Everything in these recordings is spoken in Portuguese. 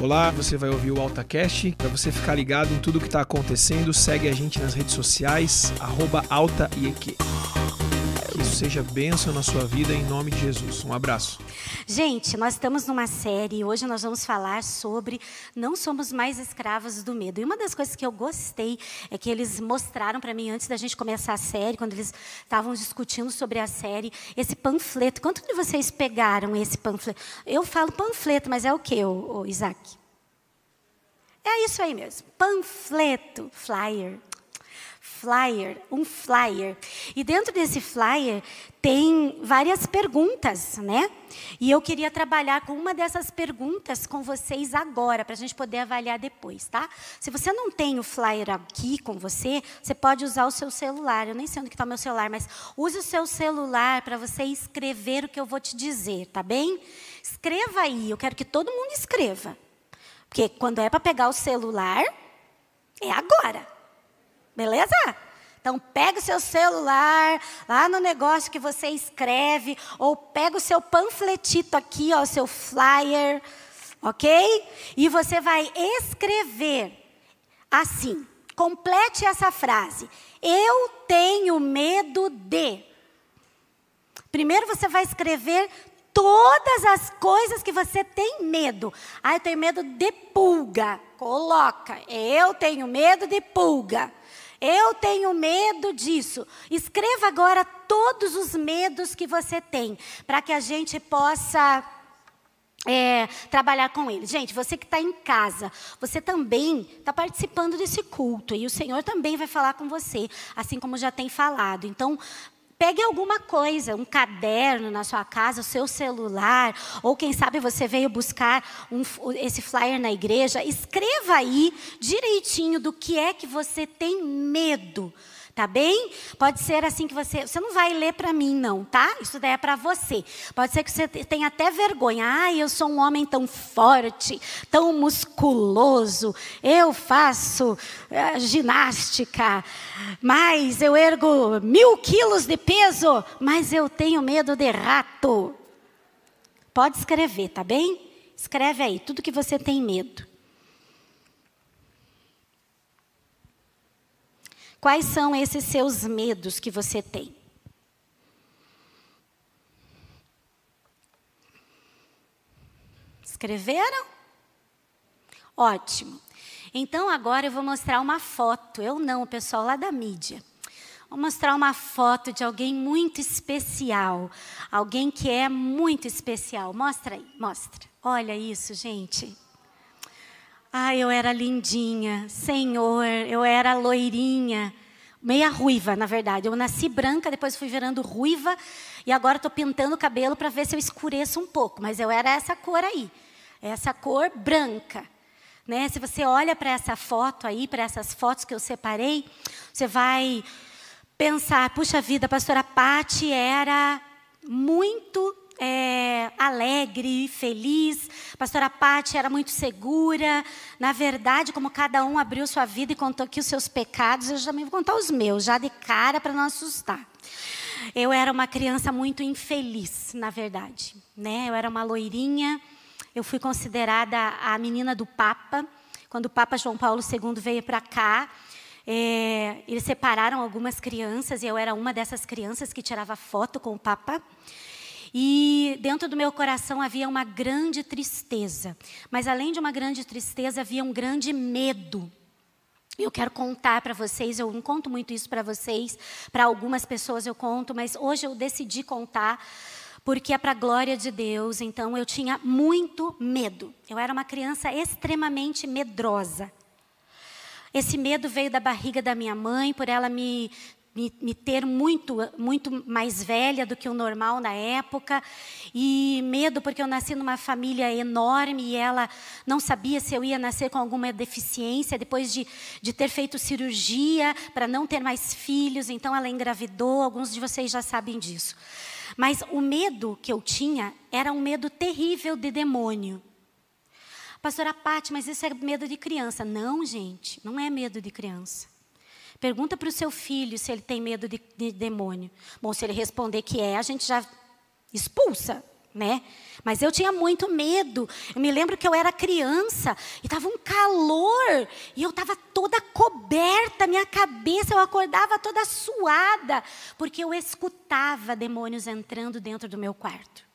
Olá, você vai ouvir o AltaCast. Para você ficar ligado em tudo que está acontecendo, segue a gente nas redes sociais, arroba seja bênção na sua vida em nome de Jesus. Um abraço. Gente, nós estamos numa série e hoje nós vamos falar sobre não somos mais escravos do medo. E uma das coisas que eu gostei é que eles mostraram para mim antes da gente começar a série, quando eles estavam discutindo sobre a série, esse panfleto. Quantos de vocês pegaram esse panfleto? Eu falo panfleto, mas é o que, Isaac? É isso aí mesmo. Panfleto, flyer flyer, um flyer. E dentro desse flyer tem várias perguntas, né? E eu queria trabalhar com uma dessas perguntas com vocês agora, para a gente poder avaliar depois, tá? Se você não tem o flyer aqui com você, você pode usar o seu celular. Eu nem sei onde está o meu celular, mas use o seu celular para você escrever o que eu vou te dizer, tá bem? Escreva aí, eu quero que todo mundo escreva. Porque quando é para pegar o celular, é agora. Beleza? Então, pega o seu celular, lá no negócio que você escreve, ou pega o seu panfletito aqui, ó, o seu flyer, ok? E você vai escrever assim. Complete essa frase. Eu tenho medo de. Primeiro você vai escrever todas as coisas que você tem medo. Ah, eu tenho medo de pulga. Coloca. Eu tenho medo de pulga. Eu tenho medo disso. Escreva agora todos os medos que você tem, para que a gente possa é, trabalhar com eles. Gente, você que está em casa, você também está participando desse culto e o Senhor também vai falar com você, assim como já tem falado. Então, Pegue alguma coisa, um caderno na sua casa, o seu celular, ou quem sabe você veio buscar um, esse flyer na igreja. Escreva aí direitinho do que é que você tem medo. Tá bem? Pode ser assim que você. Você não vai ler para mim, não, tá? Isso daí é para você. Pode ser que você tenha até vergonha. Ah, eu sou um homem tão forte, tão musculoso. Eu faço uh, ginástica, mas eu ergo mil quilos de peso, mas eu tenho medo de rato. Pode escrever, tá bem? Escreve aí tudo que você tem medo. Quais são esses seus medos que você tem? Escreveram? Ótimo. Então agora eu vou mostrar uma foto. Eu não, o pessoal lá da mídia. Vou mostrar uma foto de alguém muito especial. Alguém que é muito especial. Mostra aí, mostra. Olha isso, gente. Ah, eu era lindinha, Senhor, eu era loirinha, meia ruiva, na verdade. Eu nasci branca, depois fui virando ruiva e agora estou pintando o cabelo para ver se eu escureço um pouco. Mas eu era essa cor aí, essa cor branca. Né? Se você olha para essa foto aí, para essas fotos que eu separei, você vai pensar: puxa vida, a pastora Pati era muito é, alegre, feliz. A pastora Pati era muito segura. Na verdade, como cada um abriu sua vida e contou aqui os seus pecados, eu também vou contar os meus, já de cara para não assustar. Eu era uma criança muito infeliz, na verdade. Né? Eu era uma loirinha. Eu fui considerada a menina do Papa. Quando o Papa João Paulo II veio para cá, é, eles separaram algumas crianças e eu era uma dessas crianças que tirava foto com o Papa. E dentro do meu coração havia uma grande tristeza. Mas além de uma grande tristeza, havia um grande medo. Eu quero contar para vocês, eu não conto muito isso para vocês, para algumas pessoas eu conto, mas hoje eu decidi contar porque é para a glória de Deus, então eu tinha muito medo. Eu era uma criança extremamente medrosa. Esse medo veio da barriga da minha mãe, por ela me me, me, ter muito, muito mais velha do que o normal na época, e medo porque eu nasci numa família enorme e ela não sabia se eu ia nascer com alguma deficiência, depois de, de ter feito cirurgia para não ter mais filhos, então ela engravidou, alguns de vocês já sabem disso. Mas o medo que eu tinha era um medo terrível de demônio. Pastora Pati, mas isso é medo de criança. Não, gente, não é medo de criança. Pergunta para o seu filho se ele tem medo de, de demônio. Bom, se ele responder que é, a gente já expulsa, né? Mas eu tinha muito medo. Eu me lembro que eu era criança e estava um calor e eu estava toda coberta, minha cabeça, eu acordava toda suada, porque eu escutava demônios entrando dentro do meu quarto.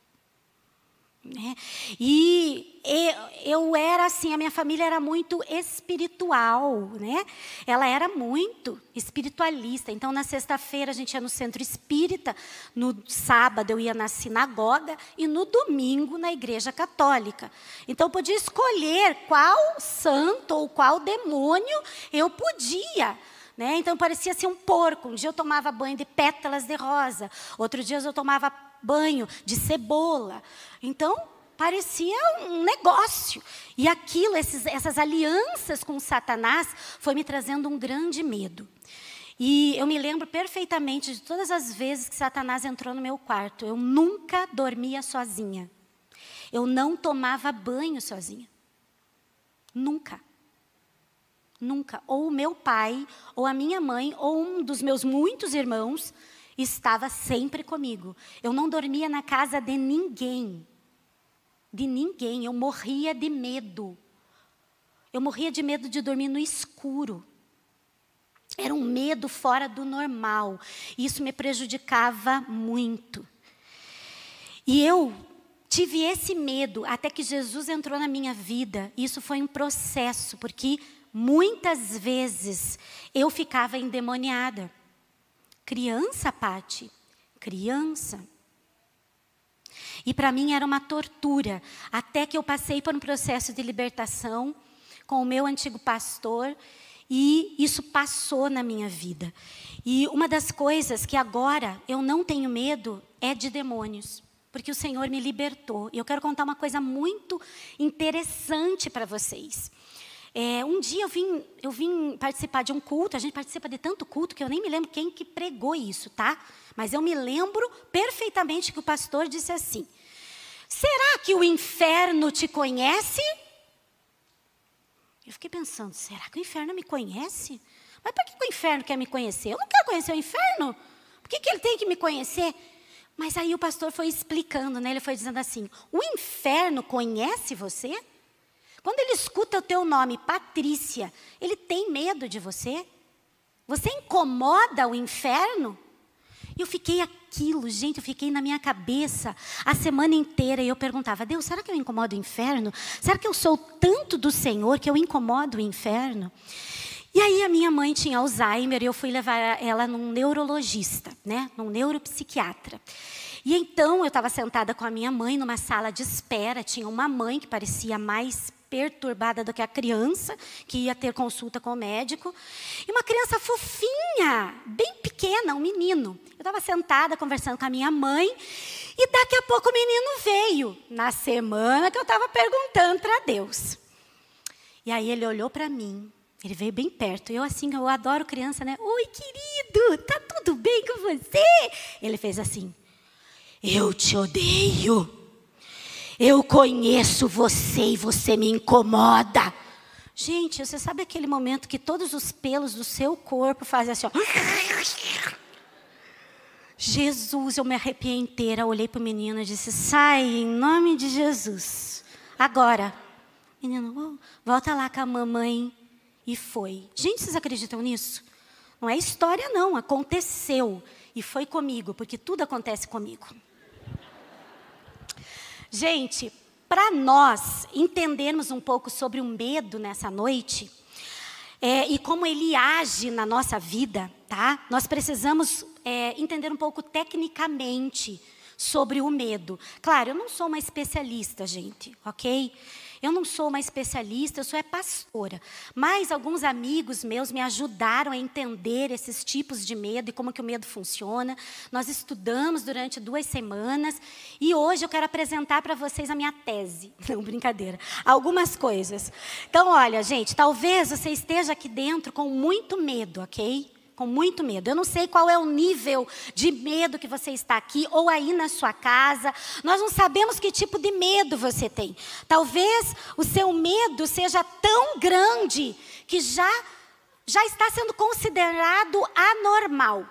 Né? E eu era assim, a minha família era muito espiritual, né? Ela era muito espiritualista. Então, na sexta-feira a gente ia no centro espírita, no sábado eu ia na sinagoga e no domingo na igreja católica. Então, eu podia escolher qual santo ou qual demônio eu podia. Né? Então parecia ser um porco. Um dia eu tomava banho de pétalas de rosa, outro dia eu tomava banho de cebola. Então, parecia um negócio. E aquilo, esses, essas alianças com Satanás, foi me trazendo um grande medo. E eu me lembro perfeitamente de todas as vezes que Satanás entrou no meu quarto. Eu nunca dormia sozinha. Eu não tomava banho sozinha. Nunca. Nunca. Ou o meu pai, ou a minha mãe, ou um dos meus muitos irmãos estava sempre comigo. Eu não dormia na casa de ninguém. De ninguém. Eu morria de medo. Eu morria de medo de dormir no escuro. Era um medo fora do normal. Isso me prejudicava muito. E eu tive esse medo até que Jesus entrou na minha vida. Isso foi um processo, porque muitas vezes eu ficava endemoniada. Criança, Pati, criança. E para mim era uma tortura, até que eu passei por um processo de libertação com o meu antigo pastor e isso passou na minha vida. E uma das coisas que agora eu não tenho medo é de demônios, porque o Senhor me libertou. E eu quero contar uma coisa muito interessante para vocês. É, um dia eu vim, eu vim participar de um culto, a gente participa de tanto culto que eu nem me lembro quem que pregou isso, tá? Mas eu me lembro perfeitamente que o pastor disse assim: Será que o inferno te conhece? Eu fiquei pensando, será que o inferno me conhece? Mas por que o inferno quer me conhecer? Eu não quero conhecer o inferno. Por que, que ele tem que me conhecer? Mas aí o pastor foi explicando, né? Ele foi dizendo assim: o inferno conhece você? Quando ele escuta o teu nome, Patrícia, ele tem medo de você? Você incomoda o inferno? Eu fiquei aquilo, gente, eu fiquei na minha cabeça a semana inteira e eu perguntava: Deus, será que eu incomodo o inferno? Será que eu sou tanto do Senhor que eu incomodo o inferno? E aí a minha mãe tinha Alzheimer e eu fui levar ela num neurologista, né, num neuropsiquiatra. E então eu estava sentada com a minha mãe numa sala de espera, tinha uma mãe que parecia mais perturbada do que a criança, que ia ter consulta com o médico. E uma criança fofinha, bem pequena, um menino. Eu estava sentada conversando com a minha mãe, e daqui a pouco o menino veio, na semana que eu estava perguntando para Deus. E aí ele olhou para mim, ele veio bem perto. Eu, assim, eu adoro criança, né? Oi, querido, tá tudo bem com você? Ele fez assim: Eu te odeio. Eu conheço você e você me incomoda. Gente, você sabe aquele momento que todos os pelos do seu corpo fazem assim, ó. Jesus, eu me arrepiei inteira, olhei para o menino e disse: sai, em nome de Jesus. Agora. Menino, volta lá com a mamãe. E foi. Gente, vocês acreditam nisso? Não é história, não. Aconteceu. E foi comigo, porque tudo acontece comigo. Gente, para nós entendermos um pouco sobre o medo nessa noite é, e como ele age na nossa vida, tá? Nós precisamos é, entender um pouco tecnicamente sobre o medo. Claro, eu não sou uma especialista, gente, ok? Eu não sou uma especialista, eu sou é pastora. Mas alguns amigos meus me ajudaram a entender esses tipos de medo e como que o medo funciona. Nós estudamos durante duas semanas e hoje eu quero apresentar para vocês a minha tese. Não, brincadeira. Algumas coisas. Então, olha, gente, talvez você esteja aqui dentro com muito medo, ok? Com muito medo. Eu não sei qual é o nível de medo que você está aqui ou aí na sua casa. Nós não sabemos que tipo de medo você tem. Talvez o seu medo seja tão grande que já já está sendo considerado anormal.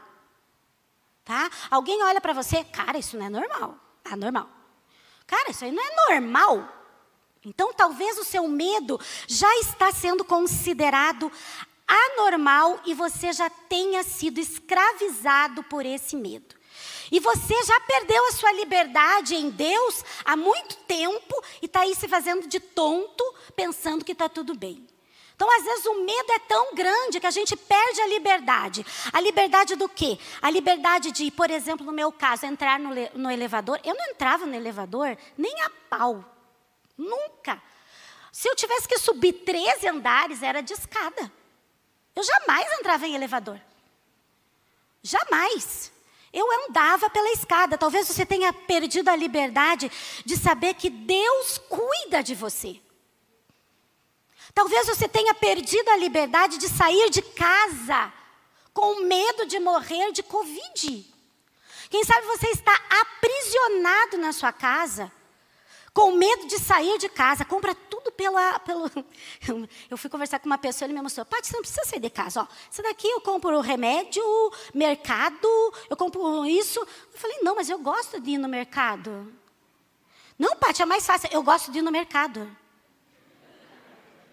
Tá? Alguém olha para você, cara, isso não é normal. Anormal. Cara, isso aí não é normal. Então, talvez o seu medo já está sendo considerado anormal e você já tenha sido escravizado por esse medo. E você já perdeu a sua liberdade em Deus há muito tempo e está aí se fazendo de tonto, pensando que está tudo bem. Então, às vezes, o medo é tão grande que a gente perde a liberdade. A liberdade do quê? A liberdade de, por exemplo, no meu caso, entrar no, no elevador. Eu não entrava no elevador nem a pau. Nunca. Se eu tivesse que subir 13 andares, era de escada. Eu jamais entrava em elevador. Jamais. Eu andava pela escada. Talvez você tenha perdido a liberdade de saber que Deus cuida de você. Talvez você tenha perdido a liberdade de sair de casa com medo de morrer de Covid. Quem sabe você está aprisionado na sua casa com medo de sair de casa, compra tudo pela, pelo. Eu fui conversar com uma pessoa, ele me mostrou, Paty, você não precisa sair de casa, ó. Isso daqui eu compro remédio, mercado, eu compro isso. Eu falei, não, mas eu gosto de ir no mercado. Não, Paty, é mais fácil. Eu gosto de ir no mercado.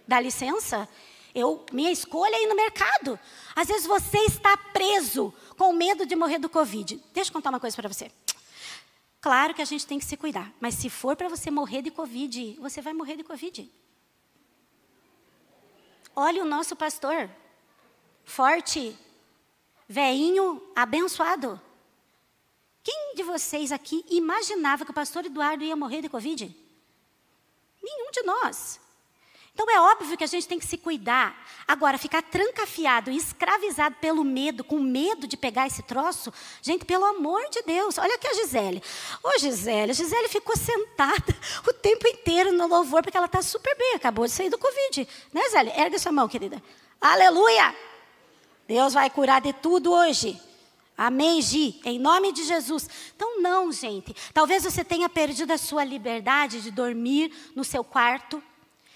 Dá licença? Eu, minha escolha é ir no mercado. Às vezes você está preso com medo de morrer do Covid. Deixa eu contar uma coisa para você. Claro que a gente tem que se cuidar, mas se for para você morrer de Covid, você vai morrer de Covid. Olha o nosso pastor, forte, veinho, abençoado. Quem de vocês aqui imaginava que o pastor Eduardo ia morrer de Covid? Nenhum de nós. Então é óbvio que a gente tem que se cuidar. Agora, ficar trancafiado e escravizado pelo medo, com medo de pegar esse troço, gente, pelo amor de Deus. Olha aqui a Gisele. Ô Gisele, a Gisele ficou sentada o tempo inteiro no louvor, porque ela está super bem, acabou de sair do Covid. Né, Gisele? Ergue sua mão, querida. Aleluia! Deus vai curar de tudo hoje. Amém, Gi? Em nome de Jesus. Então, não, gente. Talvez você tenha perdido a sua liberdade de dormir no seu quarto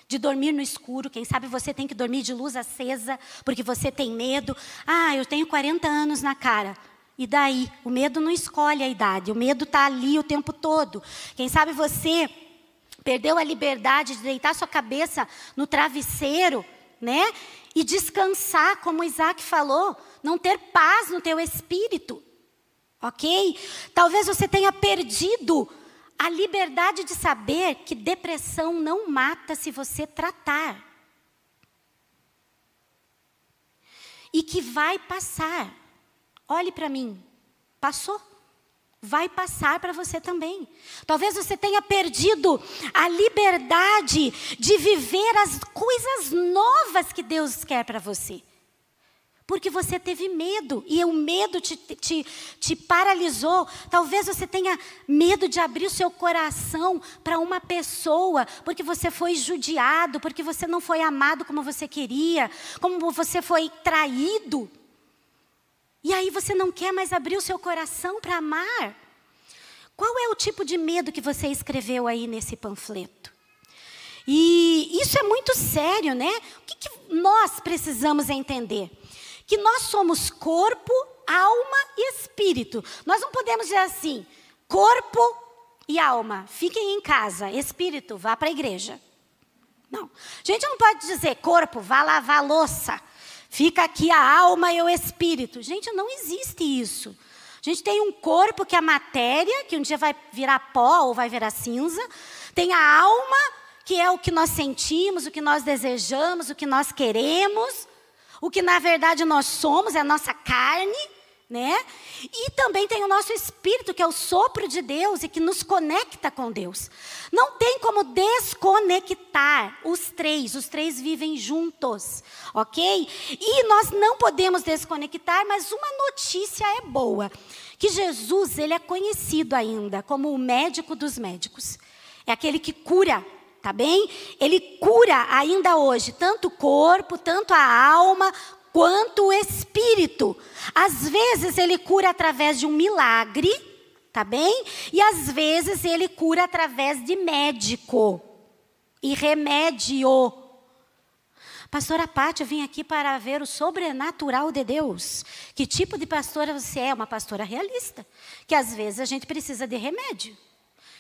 de dormir no escuro. Quem sabe você tem que dormir de luz acesa, porque você tem medo. Ah, eu tenho 40 anos na cara. E daí? O medo não escolhe a idade, o medo está ali o tempo todo. Quem sabe você perdeu a liberdade de deitar sua cabeça no travesseiro, né? E descansar, como Isaac falou, não ter paz no teu espírito. Ok? Talvez você tenha perdido a liberdade de saber que depressão não mata se você tratar. E que vai passar. Olhe para mim, passou. Vai passar para você também. Talvez você tenha perdido a liberdade de viver as coisas novas que Deus quer para você. Porque você teve medo e o medo te, te, te paralisou. Talvez você tenha medo de abrir o seu coração para uma pessoa, porque você foi judiado, porque você não foi amado como você queria, como você foi traído. E aí você não quer mais abrir o seu coração para amar. Qual é o tipo de medo que você escreveu aí nesse panfleto? E isso é muito sério, né? O que, que nós precisamos entender? Que nós somos corpo, alma e espírito. Nós não podemos dizer assim, corpo e alma, fiquem em casa, espírito, vá para a igreja. Não. A gente não pode dizer corpo, vá lavar louça. Fica aqui a alma e o espírito. Gente, não existe isso. A gente tem um corpo que é a matéria, que um dia vai virar pó ou vai virar cinza. Tem a alma, que é o que nós sentimos, o que nós desejamos, o que nós queremos o que na verdade nós somos, é a nossa carne, né? E também tem o nosso espírito, que é o sopro de Deus e que nos conecta com Deus. Não tem como desconectar os três, os três vivem juntos, ok? E nós não podemos desconectar, mas uma notícia é boa: que Jesus, ele é conhecido ainda como o médico dos médicos. É aquele que cura tá bem? Ele cura ainda hoje tanto o corpo, tanto a alma, quanto o espírito. Às vezes ele cura através de um milagre, tá bem? E às vezes ele cura através de médico e remédio. Pastora Pátia, eu vim aqui para ver o sobrenatural de Deus. Que tipo de pastora você é? Uma pastora realista. Que às vezes a gente precisa de remédio.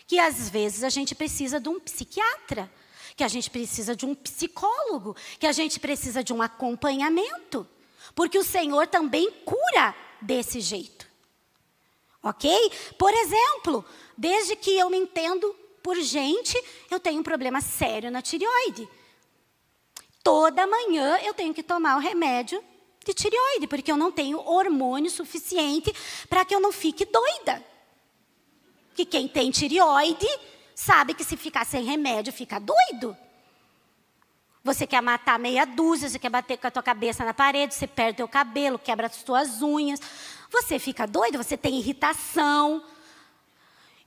Que às vezes a gente precisa de um psiquiatra, que a gente precisa de um psicólogo, que a gente precisa de um acompanhamento, porque o Senhor também cura desse jeito. Ok? Por exemplo, desde que eu me entendo por gente, eu tenho um problema sério na tireoide. Toda manhã eu tenho que tomar o remédio de tireoide, porque eu não tenho hormônio suficiente para que eu não fique doida. Que quem tem tireoide sabe que se ficar sem remédio fica doido. Você quer matar meia dúzia, você quer bater com a tua cabeça na parede, você perde o cabelo, quebra as suas unhas. Você fica doido, você tem irritação.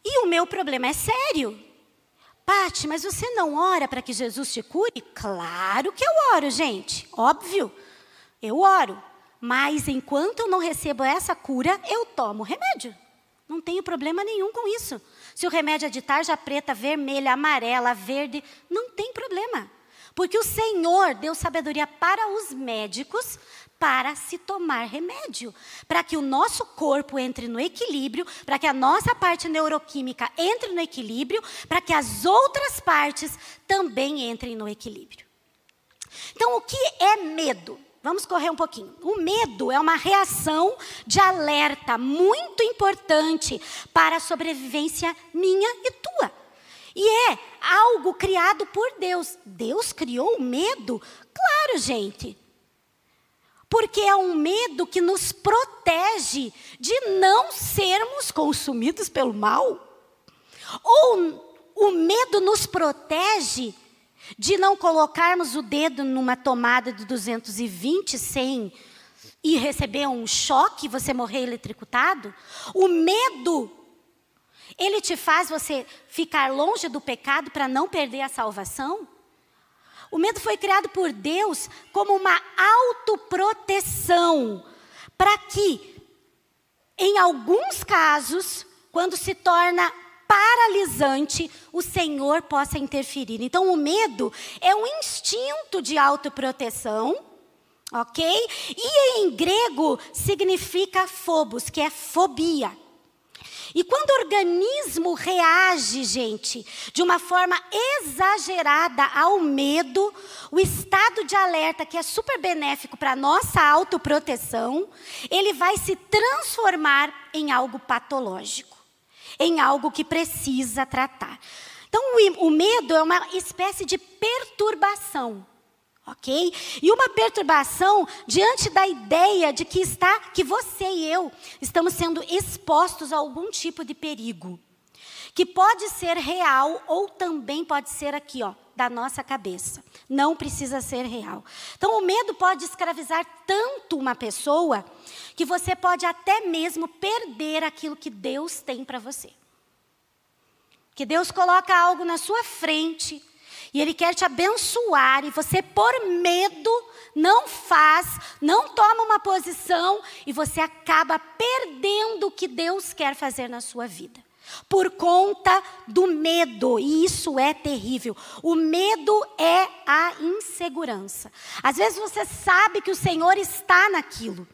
E o meu problema é sério. Pati, mas você não ora para que Jesus te cure? Claro que eu oro, gente. Óbvio. Eu oro. Mas enquanto eu não recebo essa cura, eu tomo remédio. Não tenho problema nenhum com isso. Se o remédio é de tarja preta, vermelha, amarela, verde, não tem problema. Porque o Senhor deu sabedoria para os médicos para se tomar remédio, para que o nosso corpo entre no equilíbrio, para que a nossa parte neuroquímica entre no equilíbrio, para que as outras partes também entrem no equilíbrio. Então, o que é medo? Vamos correr um pouquinho. O medo é uma reação de alerta muito importante para a sobrevivência minha e tua. E é algo criado por Deus. Deus criou o medo? Claro, gente. Porque é um medo que nos protege de não sermos consumidos pelo mal. Ou o medo nos protege de não colocarmos o dedo numa tomada de 220 sem e receber um choque, você morrer eletricutado. O medo, ele te faz você ficar longe do pecado para não perder a salvação. O medo foi criado por Deus como uma autoproteção, para que, em alguns casos, quando se torna paralisante, o Senhor possa interferir. Então, o medo é um instinto de autoproteção, ok? E em grego significa phobos, que é fobia. E quando o organismo reage, gente, de uma forma exagerada ao medo, o estado de alerta, que é super benéfico para a nossa autoproteção, ele vai se transformar em algo patológico em algo que precisa tratar. Então, o, medo é uma espécie de perturbação. Ok? E uma perturbação diante da ideia de que está, que você e eu estamos sendo expostos a algum tipo de perigo, que pode ser real ou também pode ser aqui, ó, da nossa cabeça. Não precisa ser real. Então, o medo pode escravizar tanto uma pessoa que você pode até mesmo perder aquilo que Deus tem para você. Que Deus coloca algo na sua frente e Ele quer te abençoar e você, por medo, não faz, não toma uma posição e você acaba perdendo o que Deus quer fazer na sua vida. Por conta do medo, e isso é terrível. O medo é a insegurança. Às vezes você sabe que o Senhor está naquilo,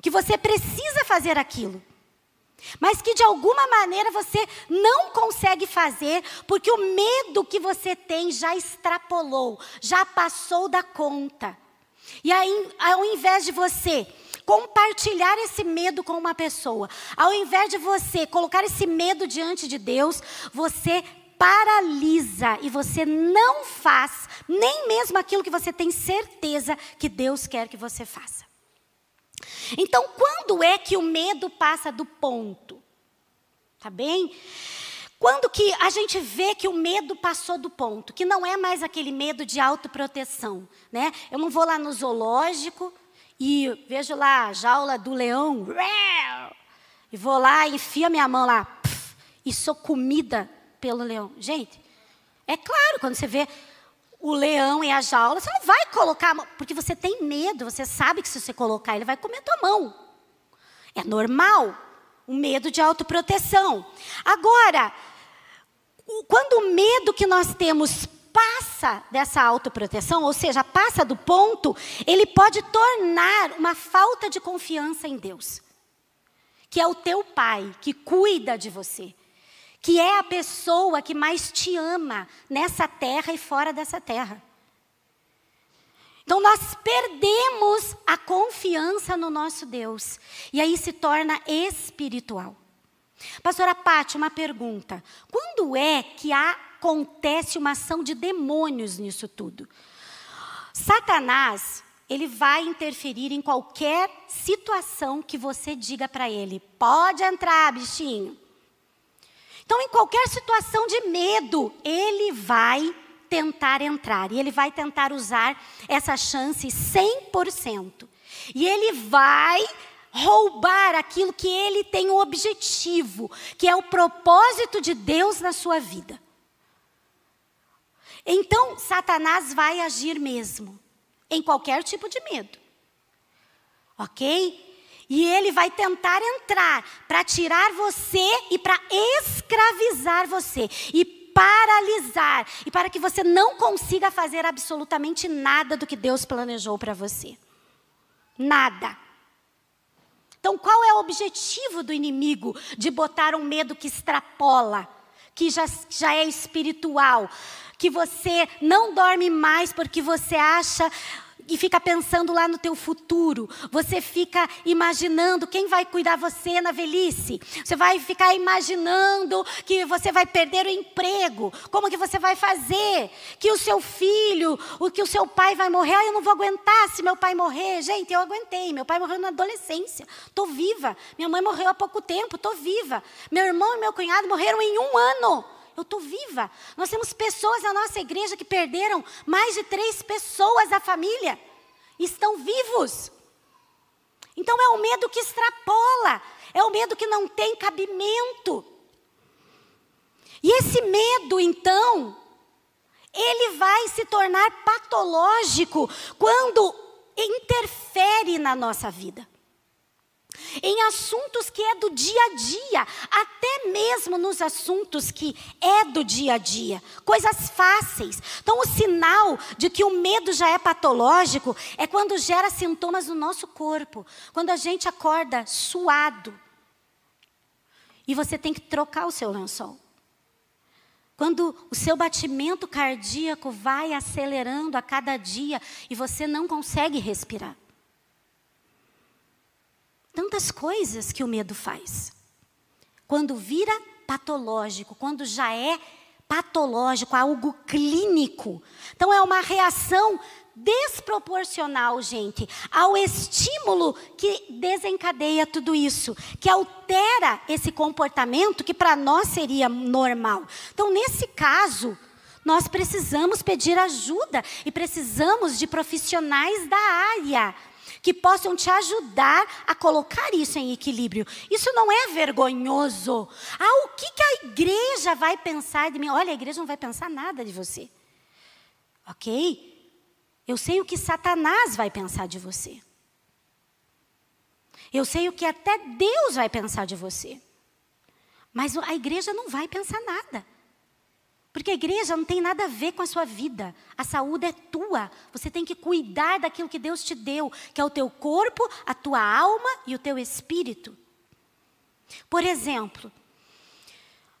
que você precisa fazer aquilo mas que de alguma maneira você não consegue fazer, porque o medo que você tem já extrapolou, já passou da conta. E aí, ao invés de você compartilhar esse medo com uma pessoa, ao invés de você colocar esse medo diante de Deus, você paralisa e você não faz nem mesmo aquilo que você tem certeza que Deus quer que você faça. Então, quando é que o medo passa do ponto? Tá bem? Quando que a gente vê que o medo passou do ponto, que não é mais aquele medo de autoproteção, né? Eu não vou lá no zoológico e vejo lá a jaula do leão, e vou lá e enfio a minha mão lá, e sou comida pelo leão. Gente, é claro, quando você vê o leão e a jaula, você não vai colocar, porque você tem medo, você sabe que se você colocar, ele vai comer tua mão. É normal, um medo de autoproteção. Agora, quando o medo que nós temos passa dessa autoproteção, ou seja, passa do ponto, ele pode tornar uma falta de confiança em Deus, que é o teu pai, que cuida de você, que é a pessoa que mais te ama nessa terra e fora dessa terra. Então nós perdemos a confiança no nosso Deus. E aí se torna espiritual. Pastora Pati, uma pergunta. Quando é que acontece uma ação de demônios nisso tudo? Satanás, ele vai interferir em qualquer situação que você diga para ele: pode entrar, bichinho. Então, em qualquer situação de medo, ele vai tentar entrar e ele vai tentar usar essa chance 100%. E ele vai roubar aquilo que ele tem o objetivo, que é o propósito de Deus na sua vida. Então, Satanás vai agir mesmo, em qualquer tipo de medo. Ok? E ele vai tentar entrar para tirar você e para escravizar você. E paralisar e para que você não consiga fazer absolutamente nada do que Deus planejou para você. Nada. Então, qual é o objetivo do inimigo de botar um medo que extrapola, que já, já é espiritual, que você não dorme mais porque você acha e fica pensando lá no teu futuro. Você fica imaginando quem vai cuidar você na velhice. Você vai ficar imaginando que você vai perder o emprego. Como que você vai fazer? Que o seu filho, o que o seu pai vai morrer. Ah, eu não vou aguentar se meu pai morrer. Gente, eu aguentei. Meu pai morreu na adolescência. Estou viva. Minha mãe morreu há pouco tempo. Estou viva. Meu irmão e meu cunhado morreram em um ano. Eu estou viva. Nós temos pessoas na nossa igreja que perderam mais de três pessoas da família. Estão vivos. Então é o medo que extrapola. É o medo que não tem cabimento. E esse medo, então, ele vai se tornar patológico quando interfere na nossa vida em assuntos que é do dia a dia, até mesmo nos assuntos que é do dia a dia, coisas fáceis. Então, o sinal de que o medo já é patológico é quando gera sintomas no nosso corpo, quando a gente acorda suado e você tem que trocar o seu lençol. Quando o seu batimento cardíaco vai acelerando a cada dia e você não consegue respirar tantas coisas que o medo faz. Quando vira patológico, quando já é patológico, algo clínico. Então é uma reação desproporcional, gente, ao estímulo que desencadeia tudo isso, que altera esse comportamento que para nós seria normal. Então, nesse caso, nós precisamos pedir ajuda e precisamos de profissionais da área que possam te ajudar a colocar isso em equilíbrio. Isso não é vergonhoso. Ah, o que, que a igreja vai pensar de mim? Olha, a igreja não vai pensar nada de você. Ok? Eu sei o que Satanás vai pensar de você. Eu sei o que até Deus vai pensar de você. Mas a igreja não vai pensar nada. Porque a igreja não tem nada a ver com a sua vida. A saúde é tua. Você tem que cuidar daquilo que Deus te deu, que é o teu corpo, a tua alma e o teu espírito. Por exemplo,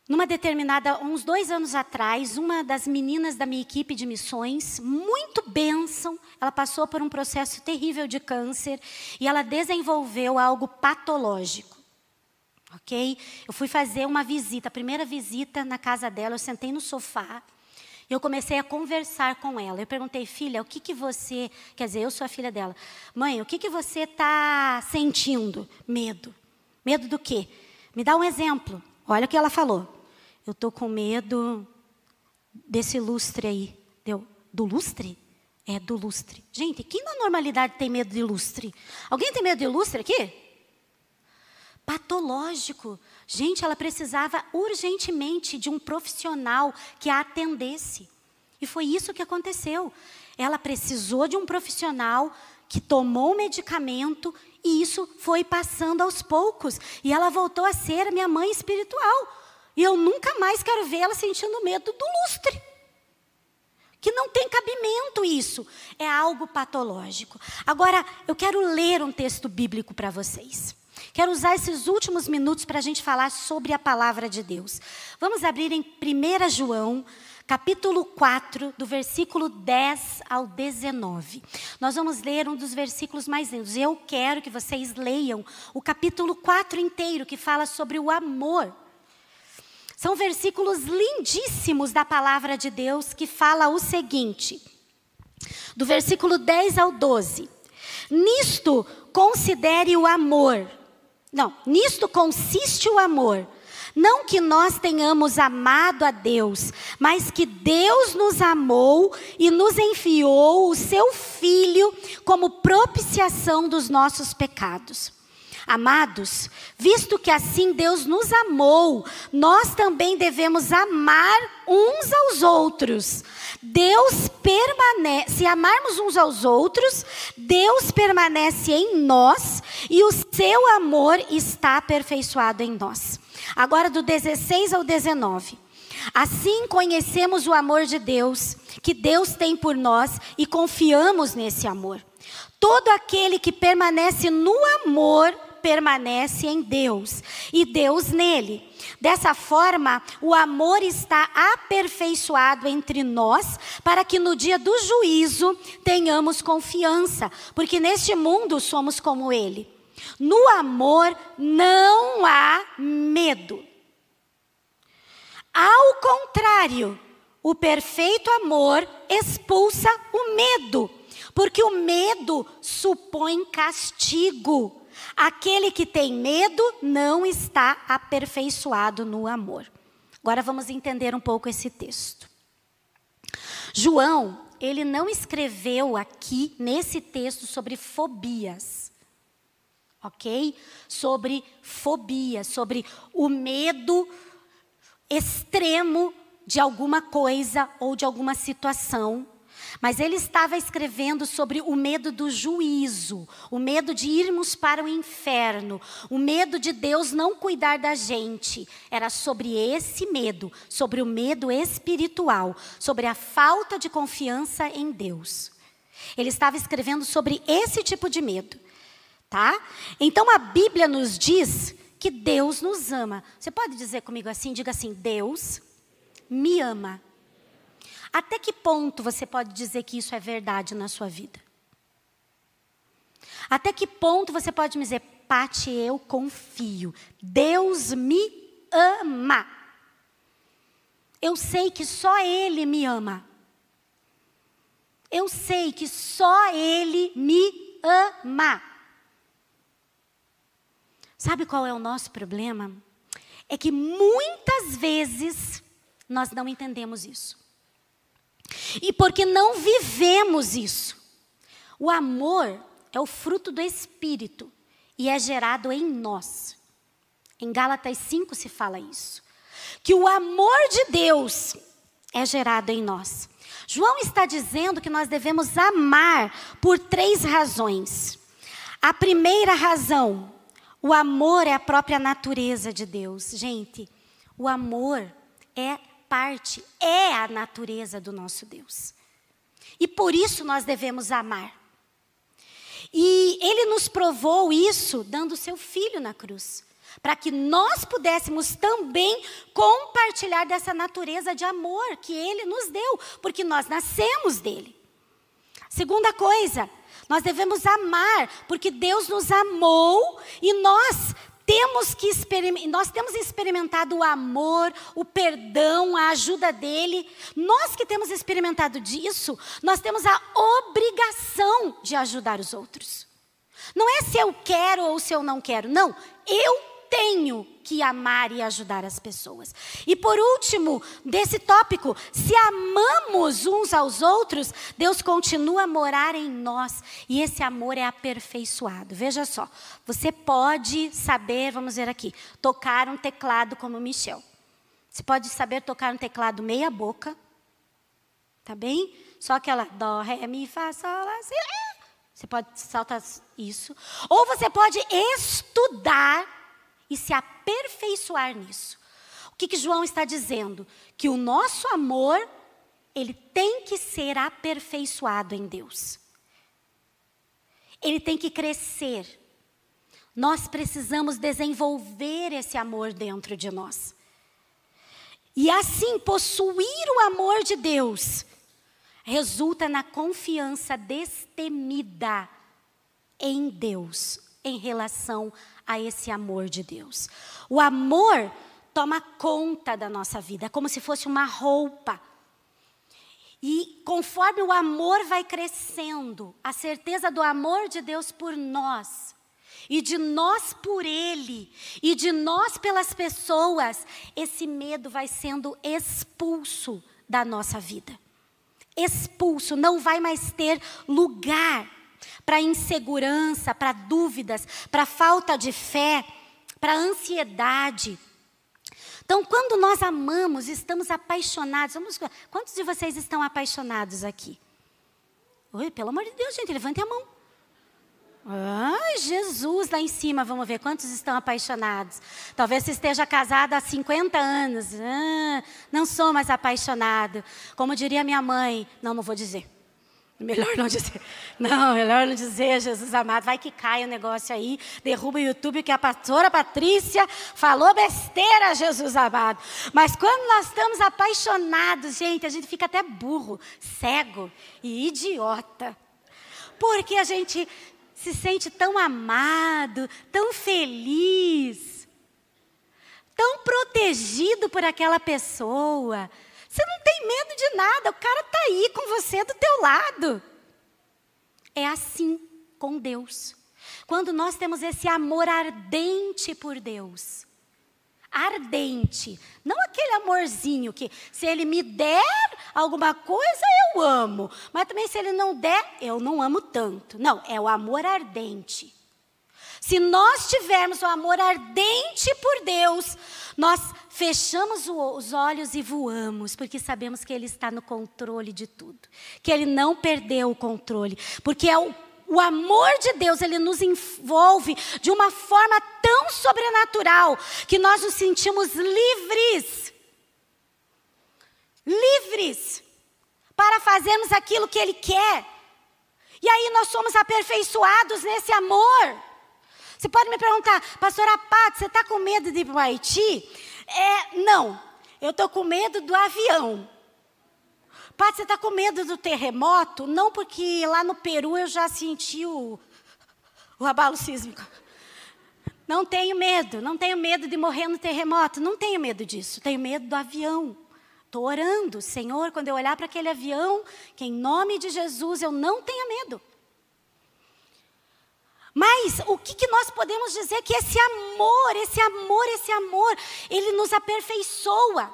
numa determinada, uns dois anos atrás, uma das meninas da minha equipe de missões, muito bênção, ela passou por um processo terrível de câncer e ela desenvolveu algo patológico ok? Eu fui fazer uma visita, a primeira visita na casa dela, eu sentei no sofá e eu comecei a conversar com ela. Eu perguntei, filha, o que, que você, quer dizer, eu sou a filha dela, mãe, o que, que você está sentindo? Medo. Medo do quê? Me dá um exemplo. Olha o que ela falou. Eu estou com medo desse lustre aí. Deu, do lustre? É, do lustre. Gente, quem na normalidade tem medo de lustre? Alguém tem medo de lustre aqui? Patológico. Gente, ela precisava urgentemente de um profissional que a atendesse. E foi isso que aconteceu. Ela precisou de um profissional que tomou o medicamento e isso foi passando aos poucos. E ela voltou a ser minha mãe espiritual. E eu nunca mais quero vê-la sentindo medo do lustre. Que não tem cabimento isso. É algo patológico. Agora, eu quero ler um texto bíblico para vocês. Quero usar esses últimos minutos para a gente falar sobre a palavra de Deus. Vamos abrir em 1 João, capítulo 4, do versículo 10 ao 19. Nós vamos ler um dos versículos mais lindos. Eu quero que vocês leiam o capítulo 4 inteiro, que fala sobre o amor. São versículos lindíssimos da palavra de Deus que fala o seguinte: do versículo 10 ao 12. Nisto considere o amor. Não, nisto consiste o amor. Não que nós tenhamos amado a Deus, mas que Deus nos amou e nos enviou o seu Filho como propiciação dos nossos pecados. Amados, visto que assim Deus nos amou, nós também devemos amar uns aos outros. Deus permanece, se amarmos uns aos outros, Deus permanece em nós e o seu amor está aperfeiçoado em nós. Agora, do 16 ao 19. Assim conhecemos o amor de Deus, que Deus tem por nós e confiamos nesse amor. Todo aquele que permanece no amor permanece em Deus e Deus nele. Dessa forma, o amor está aperfeiçoado entre nós, para que no dia do juízo tenhamos confiança, porque neste mundo somos como ele. No amor não há medo. Ao contrário, o perfeito amor expulsa o medo, porque o medo supõe castigo. Aquele que tem medo não está aperfeiçoado no amor. Agora vamos entender um pouco esse texto. João, ele não escreveu aqui nesse texto sobre fobias. OK? Sobre fobia, sobre o medo extremo de alguma coisa ou de alguma situação mas ele estava escrevendo sobre o medo do juízo, o medo de irmos para o inferno, o medo de Deus não cuidar da gente. Era sobre esse medo, sobre o medo espiritual, sobre a falta de confiança em Deus. Ele estava escrevendo sobre esse tipo de medo, tá? Então a Bíblia nos diz que Deus nos ama. Você pode dizer comigo assim? Diga assim: Deus me ama. Até que ponto você pode dizer que isso é verdade na sua vida? Até que ponto você pode me dizer, Pati, eu confio, Deus me ama. Eu sei que só Ele me ama. Eu sei que só Ele me ama. Sabe qual é o nosso problema? É que muitas vezes nós não entendemos isso. E porque não vivemos isso. O amor é o fruto do Espírito e é gerado em nós. Em Gálatas 5 se fala isso. Que o amor de Deus é gerado em nós. João está dizendo que nós devemos amar por três razões. A primeira razão, o amor é a própria natureza de Deus. Gente, o amor é parte, é a natureza do nosso Deus. E por isso nós devemos amar. E ele nos provou isso dando seu filho na cruz, para que nós pudéssemos também compartilhar dessa natureza de amor que ele nos deu, porque nós nascemos dele. Segunda coisa, nós devemos amar, porque Deus nos amou e nós temos que nós temos experimentado o amor, o perdão, a ajuda dele. Nós que temos experimentado disso, nós temos a obrigação de ajudar os outros. Não é se eu quero ou se eu não quero, não. Eu tenho que amar e ajudar as pessoas. E por último, desse tópico, se amamos uns aos outros, Deus continua a morar em nós e esse amor é aperfeiçoado. Veja só, você pode saber, vamos ver aqui, tocar um teclado como Michel. Você pode saber tocar um teclado meia boca, tá bem? Só aquela dó, ré, mi, fá, sol, lá, si, Você pode saltar isso. Ou você pode estudar e se aperfeiçoar nisso. O que, que João está dizendo? Que o nosso amor, ele tem que ser aperfeiçoado em Deus. Ele tem que crescer. Nós precisamos desenvolver esse amor dentro de nós. E assim, possuir o amor de Deus resulta na confiança destemida em Deus, em relação a esse amor de Deus. O amor toma conta da nossa vida, como se fosse uma roupa. E conforme o amor vai crescendo, a certeza do amor de Deus por nós, e de nós por Ele, e de nós pelas pessoas, esse medo vai sendo expulso da nossa vida. Expulso, não vai mais ter lugar para insegurança, para dúvidas, para falta de fé, para ansiedade. Então, quando nós amamos, estamos apaixonados. Vamos, quantos de vocês estão apaixonados aqui? Oi, pelo amor de Deus, gente, levante a mão. Ai, Jesus, lá em cima, vamos ver quantos estão apaixonados. Talvez você esteja casado há 50 anos. Ah, não sou mais apaixonado. Como diria minha mãe, não, não vou dizer. Melhor não dizer. Não, melhor não dizer, Jesus amado. Vai que cai o negócio aí, derruba o YouTube que a pastora Patrícia falou besteira, Jesus amado. Mas quando nós estamos apaixonados, gente, a gente fica até burro, cego e idiota. Porque a gente se sente tão amado, tão feliz, tão protegido por aquela pessoa. Você não tem medo nada, o cara está aí com você do teu lado. É assim com Deus. Quando nós temos esse amor ardente por Deus, ardente, não aquele amorzinho que se ele me der alguma coisa eu amo, mas também se ele não der eu não amo tanto. Não, é o amor ardente. Se nós tivermos o amor ardente por Deus, nós fechamos os olhos e voamos, porque sabemos que Ele está no controle de tudo, que Ele não perdeu o controle, porque é o, o amor de Deus, Ele nos envolve de uma forma tão sobrenatural, que nós nos sentimos livres. Livres para fazermos aquilo que Ele quer. E aí nós somos aperfeiçoados nesse amor. Você pode me perguntar, pastora Paty, você está com medo de ir para o Haiti? É, não, eu estou com medo do avião. Paty, você está com medo do terremoto? Não, porque lá no Peru eu já senti o, o abalo sísmico. Não tenho medo, não tenho medo de morrer no terremoto, não tenho medo disso, tenho medo do avião. Estou orando, Senhor, quando eu olhar para aquele avião, que em nome de Jesus eu não tenha medo. Mas o que, que nós podemos dizer? Que esse amor, esse amor, esse amor, ele nos aperfeiçoa.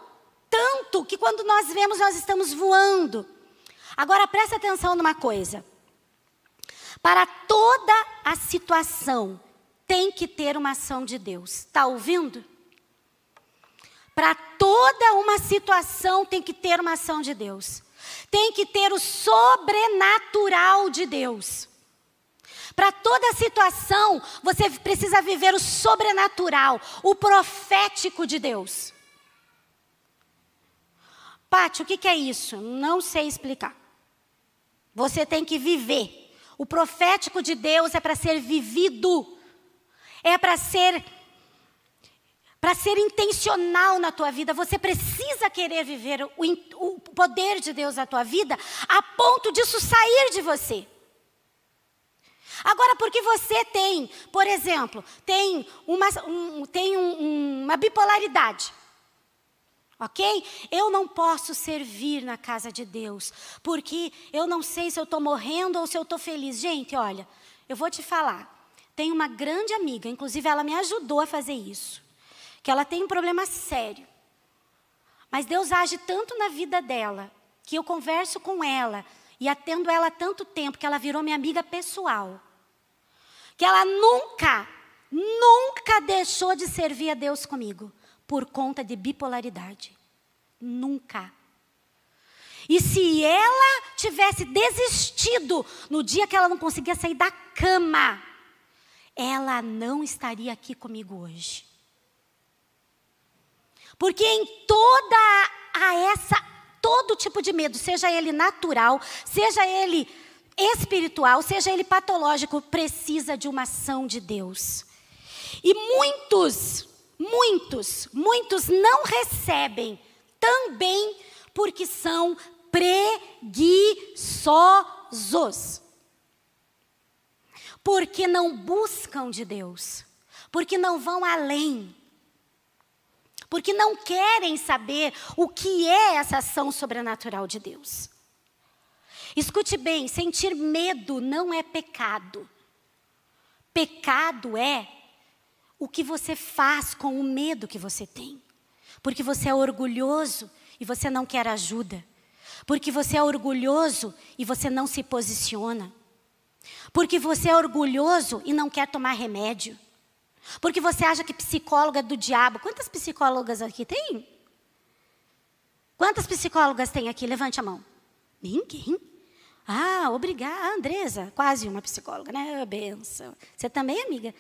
Tanto que quando nós vemos, nós estamos voando. Agora presta atenção numa coisa. Para toda a situação, tem que ter uma ação de Deus. Está ouvindo? Para toda uma situação, tem que ter uma ação de Deus. Tem que ter o sobrenatural de Deus. Para toda situação, você precisa viver o sobrenatural, o profético de Deus. Pátio, o que, que é isso? Não sei explicar. Você tem que viver. O profético de Deus é para ser vivido, é para ser para ser intencional na tua vida, você precisa querer viver o, o, poder de Deus na tua vida, a ponto disso sair de você. Agora, porque você tem, por exemplo, tem uma, um, tem um, uma bipolaridade. Ok? Eu não posso servir na casa de Deus, porque eu não sei se eu estou morrendo ou se eu estou feliz. Gente, olha, eu vou te falar. Tem uma grande amiga, inclusive ela me ajudou a fazer isso, que ela tem um problema sério. Mas Deus age tanto na vida dela, que eu converso com ela e atendo ela tanto tempo que ela virou minha amiga pessoal que ela nunca, nunca deixou de servir a Deus comigo por conta de bipolaridade. Nunca. E se ela tivesse desistido no dia que ela não conseguia sair da cama, ela não estaria aqui comigo hoje. Porque em toda a essa todo tipo de medo, seja ele natural, seja ele espiritual, seja ele patológico, precisa de uma ação de Deus. E muitos, muitos, muitos não recebem também porque são preguiçosos. Porque não buscam de Deus, porque não vão além, porque não querem saber o que é essa ação sobrenatural de Deus. Escute bem: sentir medo não é pecado. Pecado é o que você faz com o medo que você tem. Porque você é orgulhoso e você não quer ajuda. Porque você é orgulhoso e você não se posiciona. Porque você é orgulhoso e não quer tomar remédio. Porque você acha que psicóloga é do diabo. Quantas psicólogas aqui tem? Quantas psicólogas tem aqui? Levante a mão. Ninguém. Ah, obrigada, Andresa, quase uma psicóloga, né? Benção. Você também, amiga?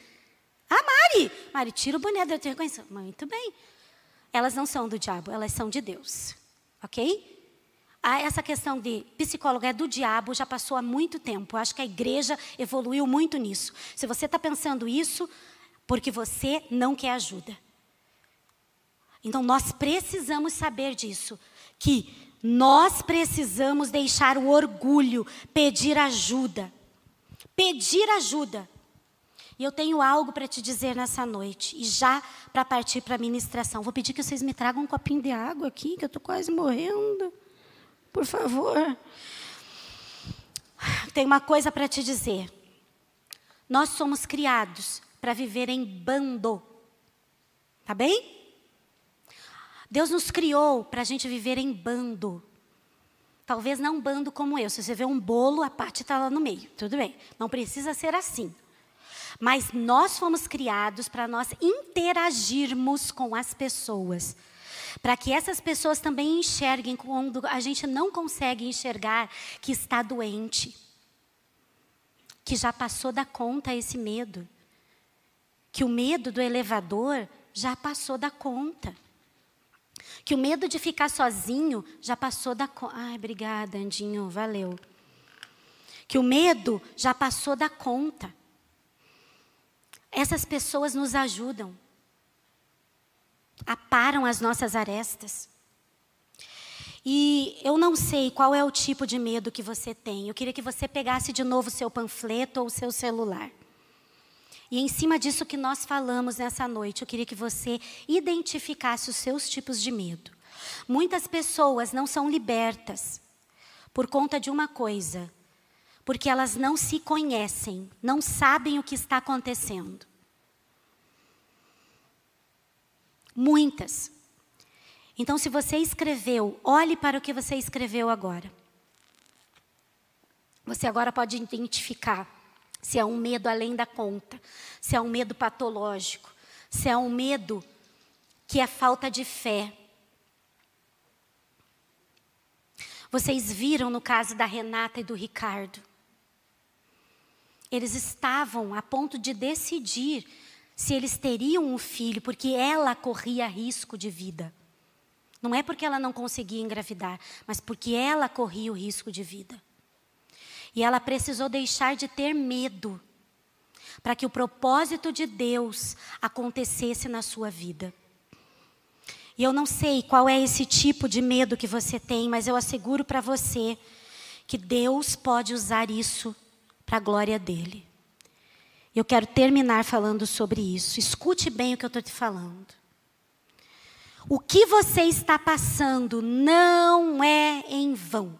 Ah, Mari! Mari, tira o boné da tua reconhecimento. Muito bem. Elas não são do diabo, elas são de Deus. Ok? Ah, essa questão de psicóloga é do diabo já passou há muito tempo. acho que a igreja evoluiu muito nisso. Se você está pensando isso, porque você não quer ajuda. Então nós precisamos saber disso, que nós precisamos deixar o orgulho, pedir ajuda. Pedir ajuda. E eu tenho algo para te dizer nessa noite, e já para partir para a ministração. Vou pedir que vocês me tragam um copinho de água aqui, que eu estou quase morrendo. Por favor. Tenho uma coisa para te dizer. Nós somos criados para viver em bando. Tá bem? Deus nos criou para a gente viver em bando. Talvez não bando como eu. Se você vê um bolo, a parte está lá no meio. Tudo bem. Não precisa ser assim. Mas nós fomos criados para nós interagirmos com as pessoas. Para que essas pessoas também enxerguem quando a gente não consegue enxergar que está doente. Que já passou da conta esse medo que o medo do elevador já passou da conta. Que o medo de ficar sozinho já passou da conta. Ai, obrigada, Andinho, valeu. Que o medo já passou da conta. Essas pessoas nos ajudam. Aparam as nossas arestas. E eu não sei qual é o tipo de medo que você tem. Eu queria que você pegasse de novo o seu panfleto ou o seu celular. E em cima disso que nós falamos nessa noite, eu queria que você identificasse os seus tipos de medo. Muitas pessoas não são libertas por conta de uma coisa, porque elas não se conhecem, não sabem o que está acontecendo. Muitas. Então, se você escreveu, olhe para o que você escreveu agora. Você agora pode identificar se é um medo além da conta, se é um medo patológico, se é um medo que é falta de fé. Vocês viram no caso da Renata e do Ricardo. Eles estavam a ponto de decidir se eles teriam um filho, porque ela corria risco de vida. Não é porque ela não conseguia engravidar, mas porque ela corria o risco de vida. E ela precisou deixar de ter medo para que o propósito de Deus acontecesse na sua vida. E eu não sei qual é esse tipo de medo que você tem, mas eu asseguro para você que Deus pode usar isso para a glória dele. Eu quero terminar falando sobre isso. Escute bem o que eu estou te falando. O que você está passando não é em vão.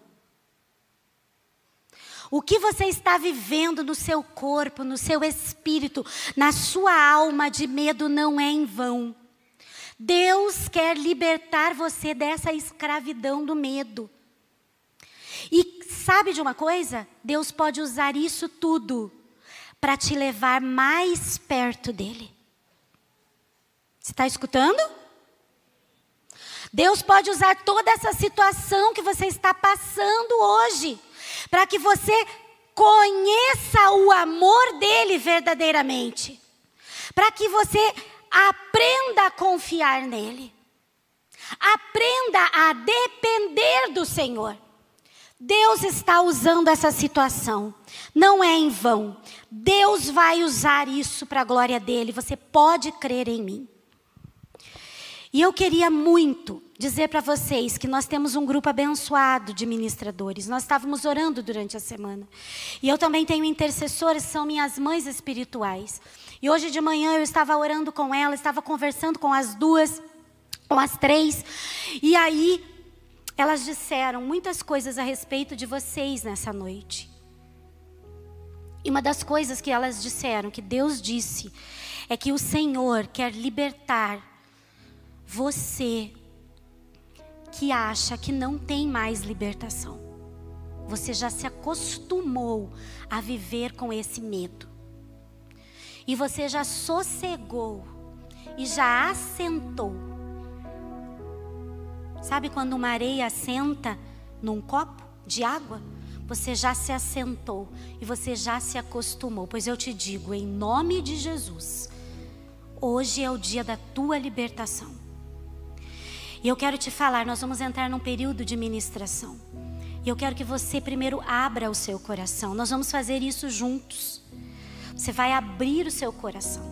O que você está vivendo no seu corpo, no seu espírito, na sua alma de medo não é em vão. Deus quer libertar você dessa escravidão do medo. E sabe de uma coisa? Deus pode usar isso tudo para te levar mais perto dEle. Você está escutando? Deus pode usar toda essa situação que você está passando hoje para que você conheça o amor dele verdadeiramente, para que você aprenda a confiar nele, aprenda a depender do Senhor. Deus está usando essa situação. Não é em vão. Deus vai usar isso para a glória dele. Você pode crer em mim. E eu queria muito dizer para vocês que nós temos um grupo abençoado de ministradores. Nós estávamos orando durante a semana. E eu também tenho intercessores, são minhas mães espirituais. E hoje de manhã eu estava orando com ela, estava conversando com as duas, com as três. E aí elas disseram muitas coisas a respeito de vocês nessa noite. E uma das coisas que elas disseram, que Deus disse, é que o Senhor quer libertar você que acha que não tem mais libertação. Você já se acostumou a viver com esse medo. E você já sossegou e já assentou. Sabe quando uma areia assenta num copo de água? Você já se assentou e você já se acostumou. Pois eu te digo, em nome de Jesus, hoje é o dia da tua libertação. E eu quero te falar, nós vamos entrar num período de ministração. E eu quero que você primeiro abra o seu coração. Nós vamos fazer isso juntos. Você vai abrir o seu coração.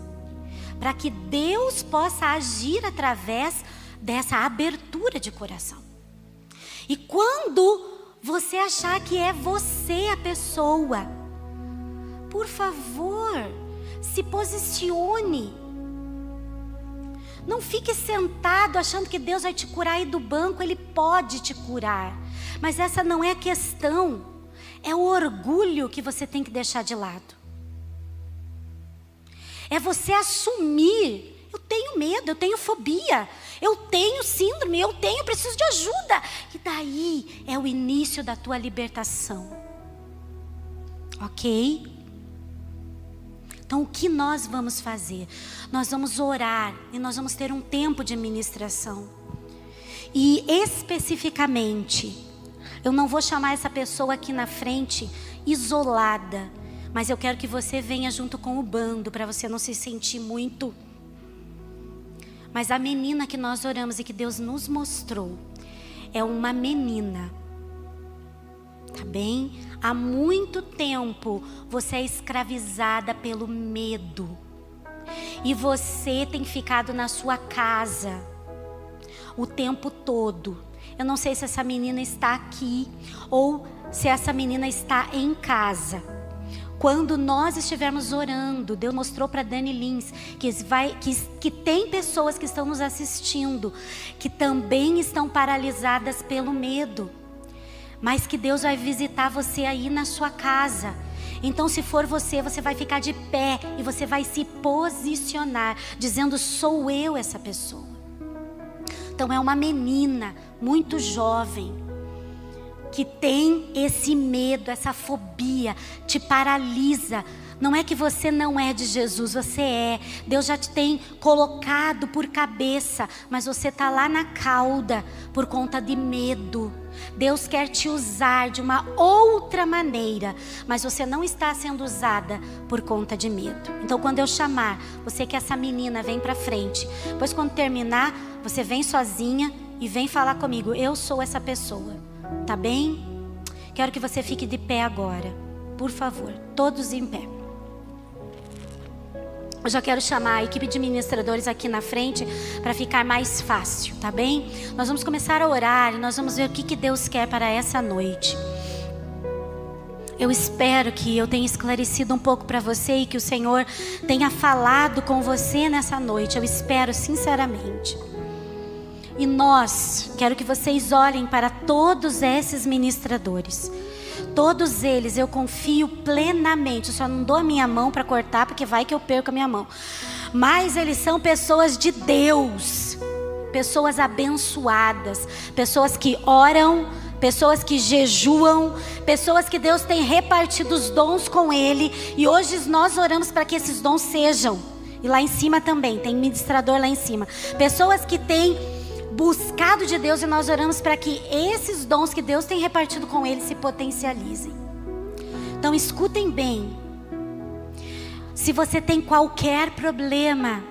Para que Deus possa agir através dessa abertura de coração. E quando você achar que é você a pessoa, por favor, se posicione não fique sentado achando que Deus vai te curar aí do banco, Ele pode te curar. Mas essa não é a questão. É o orgulho que você tem que deixar de lado. É você assumir. Eu tenho medo, eu tenho fobia, eu tenho síndrome, eu tenho, preciso de ajuda. E daí é o início da tua libertação. Ok? Então, o que nós vamos fazer? Nós vamos orar e nós vamos ter um tempo de ministração. E especificamente, eu não vou chamar essa pessoa aqui na frente isolada, mas eu quero que você venha junto com o bando para você não se sentir muito. Mas a menina que nós oramos e que Deus nos mostrou é uma menina Tá bem? Há muito tempo você é escravizada pelo medo. E você tem ficado na sua casa o tempo todo. Eu não sei se essa menina está aqui ou se essa menina está em casa. Quando nós estivermos orando, Deus mostrou para Dani Lins que, vai, que, que tem pessoas que estão nos assistindo que também estão paralisadas pelo medo mas que Deus vai visitar você aí na sua casa. Então, se for você, você vai ficar de pé e você vai se posicionar, dizendo: Sou eu essa pessoa. Então, é uma menina muito jovem que tem esse medo, essa fobia, te paralisa não é que você não é de Jesus, você é. Deus já te tem colocado por cabeça, mas você está lá na cauda por conta de medo. Deus quer te usar de uma outra maneira, mas você não está sendo usada por conta de medo. Então, quando eu chamar, você que essa menina vem para frente. Depois, quando terminar, você vem sozinha e vem falar comigo. Eu sou essa pessoa, tá bem? Quero que você fique de pé agora, por favor, todos em pé. Eu já quero chamar a equipe de ministradores aqui na frente para ficar mais fácil, tá bem? Nós vamos começar a orar e nós vamos ver o que, que Deus quer para essa noite. Eu espero que eu tenha esclarecido um pouco para você e que o Senhor tenha falado com você nessa noite. Eu espero sinceramente. E nós, quero que vocês olhem para todos esses ministradores. Todos eles eu confio plenamente. Eu só não dou a minha mão para cortar, porque vai que eu perco a minha mão. Mas eles são pessoas de Deus, pessoas abençoadas, pessoas que oram, pessoas que jejuam, pessoas que Deus tem repartido os dons com Ele. E hoje nós oramos para que esses dons sejam. E lá em cima também, tem ministrador lá em cima. Pessoas que têm buscado de Deus e nós oramos para que esses dons que Deus tem repartido com eles se potencializem. Então escutem bem. Se você tem qualquer problema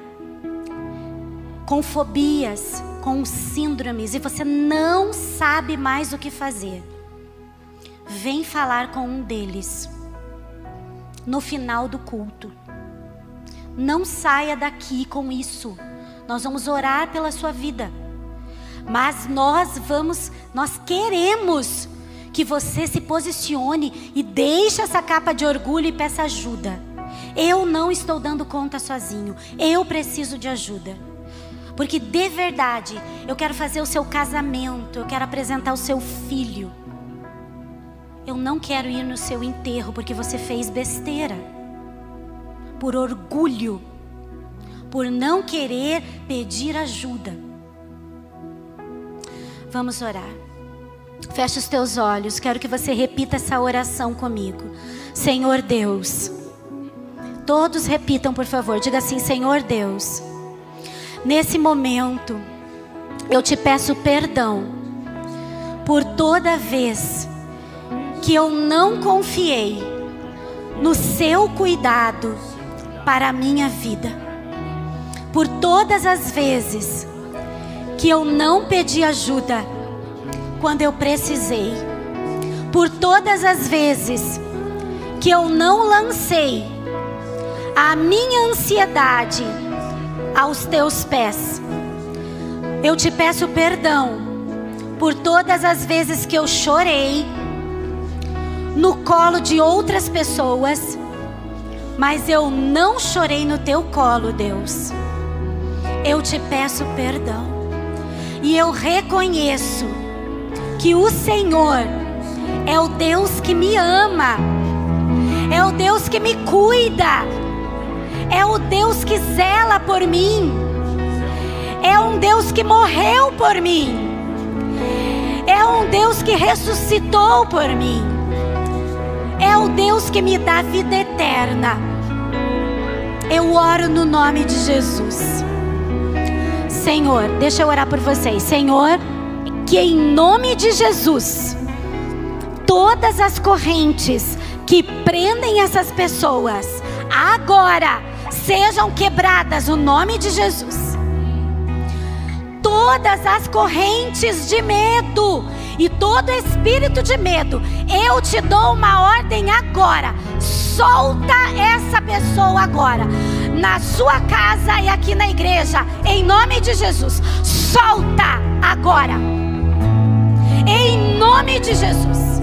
com fobias, com síndromes e você não sabe mais o que fazer, vem falar com um deles no final do culto. Não saia daqui com isso. Nós vamos orar pela sua vida. Mas nós vamos, nós queremos que você se posicione e deixe essa capa de orgulho e peça ajuda. Eu não estou dando conta sozinho. Eu preciso de ajuda. Porque de verdade, eu quero fazer o seu casamento, eu quero apresentar o seu filho. Eu não quero ir no seu enterro porque você fez besteira. Por orgulho, por não querer pedir ajuda. Vamos orar. Feche os teus olhos, quero que você repita essa oração comigo. Senhor Deus, todos repitam, por favor, diga assim: Senhor Deus, nesse momento, eu te peço perdão por toda vez que eu não confiei no seu cuidado para a minha vida. Por todas as vezes que eu não pedi ajuda quando eu precisei. Por todas as vezes que eu não lancei a minha ansiedade aos teus pés. Eu te peço perdão por todas as vezes que eu chorei no colo de outras pessoas, mas eu não chorei no teu colo, Deus. Eu te peço perdão. E eu reconheço que o Senhor é o Deus que me ama, é o Deus que me cuida, é o Deus que zela por mim, é um Deus que morreu por mim, é um Deus que ressuscitou por mim é o Deus que me dá vida eterna. Eu oro no nome de Jesus. Senhor, deixa eu orar por vocês. Senhor, que em nome de Jesus, todas as correntes que prendem essas pessoas, agora sejam quebradas no nome de Jesus. Todas as correntes de medo e todo espírito de medo, eu te dou uma ordem agora. Solta essa pessoa agora, na sua casa e aqui na igreja, em nome de Jesus. Solta agora, em nome de Jesus.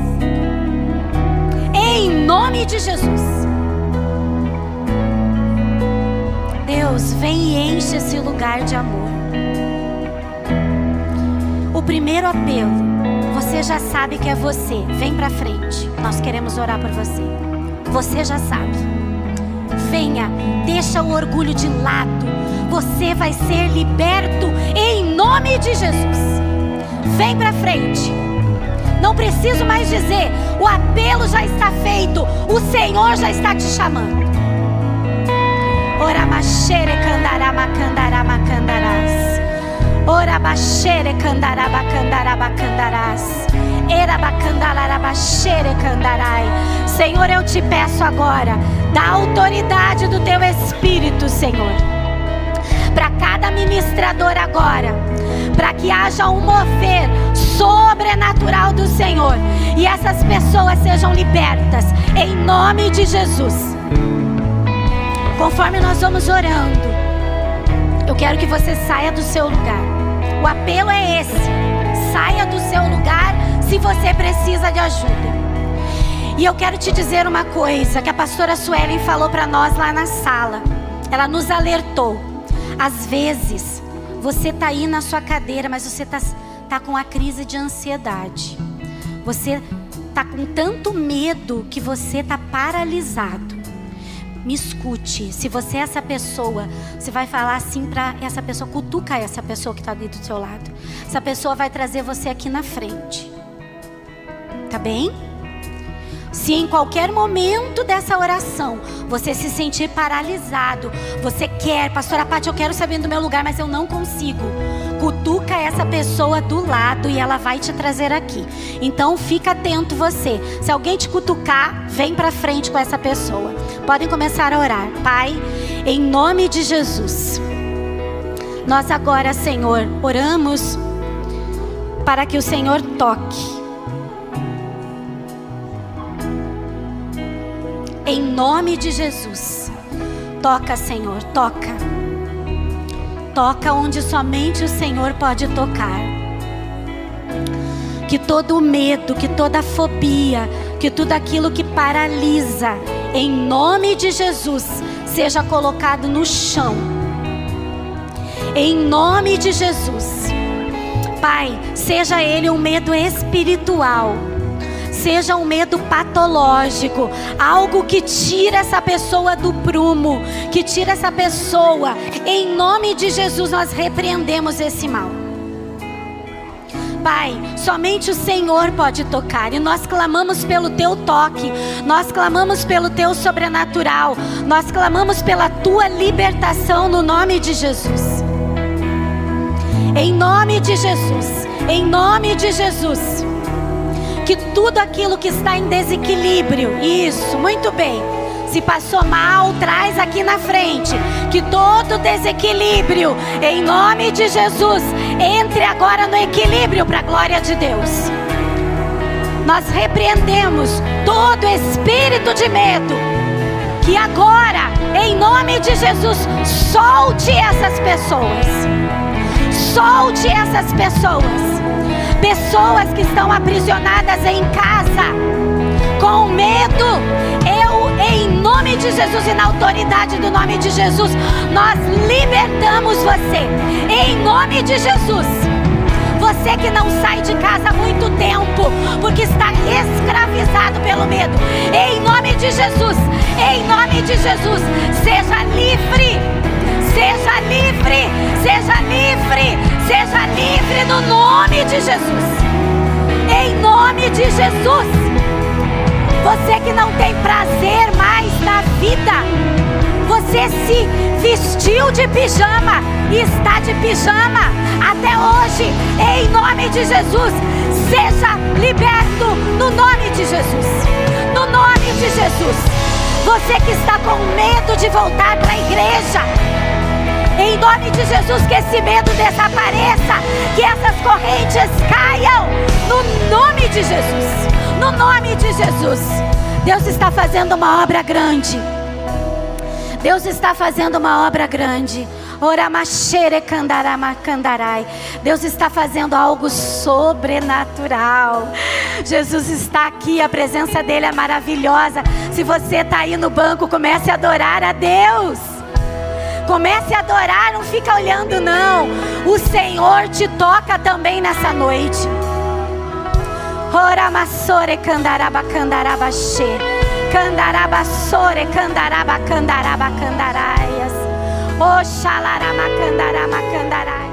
Em nome de Jesus. Deus, vem e enche esse lugar de amor. O primeiro apelo você já sabe que é você. Vem para frente. Nós queremos orar por você. Você já sabe. Venha, deixa o orgulho de lado. Você vai ser liberto em nome de Jesus. Vem para frente. Não preciso mais dizer, o apelo já está feito. O Senhor já está te chamando. Ora machere candará macandará macandarás. Ora baixere candaraba candaraba candarás. Era bacandalarabachere candarai. Senhor, eu te peço agora, da autoridade do teu Espírito, Senhor. Para cada ministrador agora, para que haja um mover sobrenatural do Senhor e essas pessoas sejam libertas em nome de Jesus. Conforme nós vamos orando, eu quero que você saia do seu lugar. O apelo é esse: saia do seu lugar se você precisa de ajuda. E eu quero te dizer uma coisa que a pastora Suelen falou para nós lá na sala. Ela nos alertou. Às vezes, você está aí na sua cadeira, mas você está tá com a crise de ansiedade. Você está com tanto medo que você está paralisado me escute. Se você é essa pessoa, você vai falar assim para essa pessoa, cutuca essa pessoa que está ali do seu lado. Essa pessoa vai trazer você aqui na frente. Tá bem? Se em qualquer momento dessa oração você se sentir paralisado, você quer, pastora Paty, eu quero saber do meu lugar, mas eu não consigo. Cutuca essa pessoa do lado e ela vai te trazer aqui. Então fica atento você. Se alguém te cutucar, vem para frente com essa pessoa. Podem começar a orar. Pai, em nome de Jesus. Nós agora, Senhor, oramos para que o Senhor toque Em nome de Jesus. Toca, Senhor, toca. Toca onde somente o Senhor pode tocar. Que todo medo, que toda fobia, que tudo aquilo que paralisa, em nome de Jesus, seja colocado no chão. Em nome de Jesus. Pai, seja ele um medo espiritual seja um medo patológico, algo que tira essa pessoa do prumo, que tira essa pessoa. Em nome de Jesus, nós repreendemos esse mal. Pai, somente o Senhor pode tocar e nós clamamos pelo teu toque, nós clamamos pelo teu sobrenatural, nós clamamos pela tua libertação no nome de Jesus. Em nome de Jesus, em nome de Jesus que tudo aquilo que está em desequilíbrio, isso, muito bem. Se passou mal, traz aqui na frente. Que todo desequilíbrio, em nome de Jesus, entre agora no equilíbrio para a glória de Deus. Nós repreendemos todo espírito de medo. Que agora, em nome de Jesus, solte essas pessoas. Solte essas pessoas pessoas que estão aprisionadas em casa, com medo. Eu, em nome de Jesus e na autoridade do nome de Jesus, nós libertamos você, em nome de Jesus. Você que não sai de casa há muito tempo, porque está escravizado pelo medo, em nome de Jesus, em nome de Jesus, seja livre, seja livre, seja livre, Seja livre no nome de Jesus. Em nome de Jesus. Você que não tem prazer mais na vida. Você se vestiu de pijama e está de pijama até hoje. Em nome de Jesus. Seja liberto no nome de Jesus. No nome de Jesus. Você que está com medo de voltar para a igreja em nome de Jesus, que esse medo desapareça, que essas correntes caiam, no nome de Jesus. No nome de Jesus. Deus está fazendo uma obra grande. Deus está fazendo uma obra grande. Deus está fazendo algo sobrenatural. Jesus está aqui, a presença dele é maravilhosa. Se você está aí no banco, comece a adorar a Deus. Comece a adorar, não fica olhando não. O Senhor te toca também nessa noite. Ora massore candaraba candaraba she. Candaraba sore candaraba candaraba candaraias. Oxalarama candarama candarai.